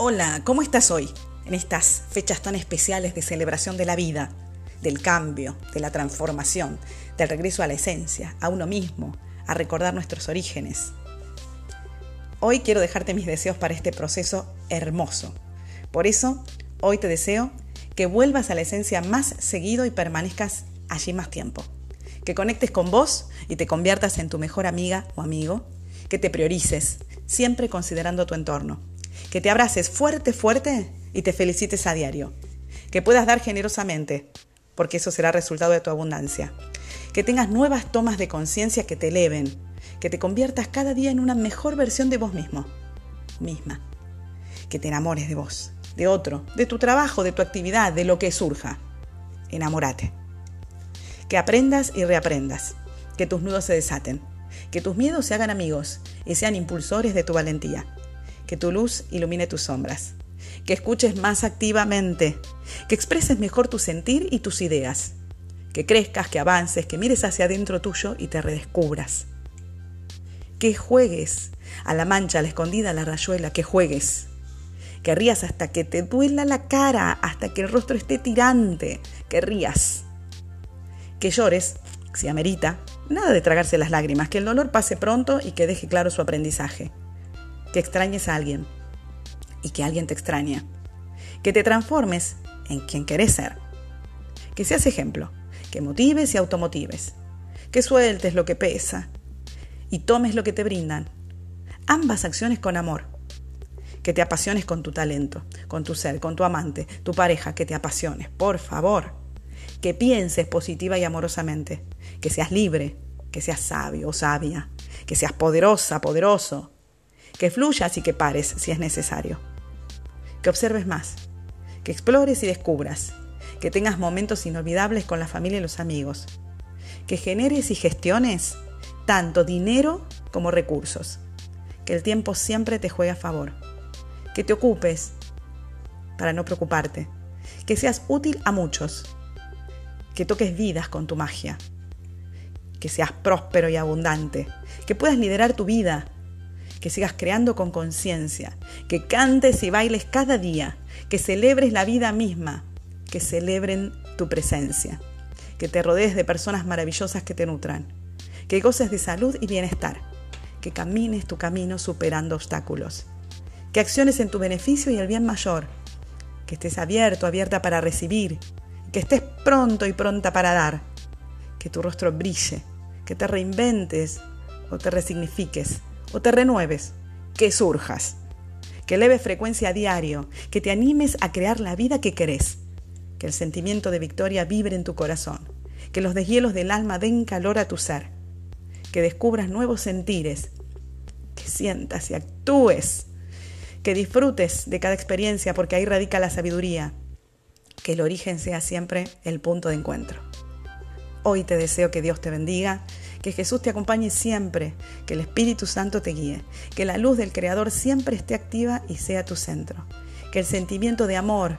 Hola, ¿cómo estás hoy? En estas fechas tan especiales de celebración de la vida, del cambio, de la transformación, del regreso a la esencia, a uno mismo, a recordar nuestros orígenes. Hoy quiero dejarte mis deseos para este proceso hermoso. Por eso, hoy te deseo que vuelvas a la esencia más seguido y permanezcas allí más tiempo. Que conectes con vos y te conviertas en tu mejor amiga o amigo. Que te priorices, siempre considerando tu entorno que te abraces fuerte, fuerte y te felicites a diario. Que puedas dar generosamente, porque eso será resultado de tu abundancia. Que tengas nuevas tomas de conciencia que te eleven, que te conviertas cada día en una mejor versión de vos mismo, misma. Que te enamores de vos, de otro, de tu trabajo, de tu actividad, de lo que surja. Enamórate. Que aprendas y reaprendas, que tus nudos se desaten, que tus miedos se hagan amigos y sean impulsores de tu valentía que tu luz ilumine tus sombras, que escuches más activamente, que expreses mejor tu sentir y tus ideas, que crezcas, que avances, que mires hacia adentro tuyo y te redescubras. Que juegues a la mancha, a la escondida, a la rayuela, que juegues. Que rías hasta que te duela la cara, hasta que el rostro esté tirante, que rías. Que llores, si amerita, nada de tragarse las lágrimas, que el dolor pase pronto y que deje claro su aprendizaje que extrañes a alguien y que alguien te extraña. Que te transformes en quien querés ser. Que seas ejemplo, que motives y automotives. Que sueltes lo que pesa y tomes lo que te brindan. Ambas acciones con amor. Que te apasiones con tu talento, con tu ser, con tu amante, tu pareja, que te apasiones, por favor. Que pienses positiva y amorosamente. Que seas libre, que seas sabio o sabia, que seas poderosa, poderoso, que fluyas y que pares si es necesario. Que observes más, que explores y descubras, que tengas momentos inolvidables con la familia y los amigos, que generes y gestiones tanto dinero como recursos, que el tiempo siempre te juegue a favor, que te ocupes para no preocuparte, que seas útil a muchos, que toques vidas con tu magia, que seas próspero y abundante, que puedas liderar tu vida que sigas creando con conciencia, que cantes y bailes cada día, que celebres la vida misma, que celebren tu presencia, que te rodees de personas maravillosas que te nutran, que goces de salud y bienestar, que camines tu camino superando obstáculos, que acciones en tu beneficio y el bien mayor, que estés abierto, abierta para recibir, que estés pronto y pronta para dar, que tu rostro brille, que te reinventes o te resignifiques, o te renueves, que surjas, que eleves frecuencia a diario, que te animes a crear la vida que querés, que el sentimiento de victoria vibre en tu corazón, que los deshielos del alma den calor a tu ser, que descubras nuevos sentires, que sientas y actúes, que disfrutes de cada experiencia porque ahí radica la sabiduría, que el origen sea siempre el punto de encuentro. Hoy te deseo que Dios te bendiga, que Jesús te acompañe siempre, que el Espíritu Santo te guíe, que la luz del Creador siempre esté activa y sea tu centro, que el sentimiento de amor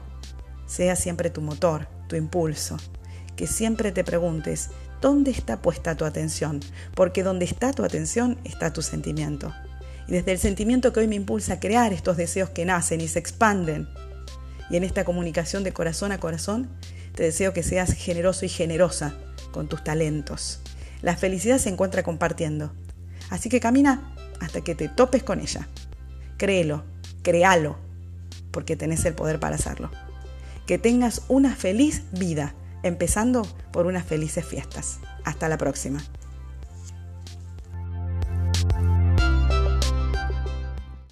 sea siempre tu motor, tu impulso, que siempre te preguntes, ¿dónde está puesta tu atención? Porque donde está tu atención está tu sentimiento. Y desde el sentimiento que hoy me impulsa a crear estos deseos que nacen y se expanden, y en esta comunicación de corazón a corazón, te deseo que seas generoso y generosa con tus talentos. La felicidad se encuentra compartiendo. Así que camina hasta que te topes con ella. Créelo, créalo, porque tenés el poder para hacerlo. Que tengas una feliz vida, empezando por unas felices fiestas. Hasta la próxima.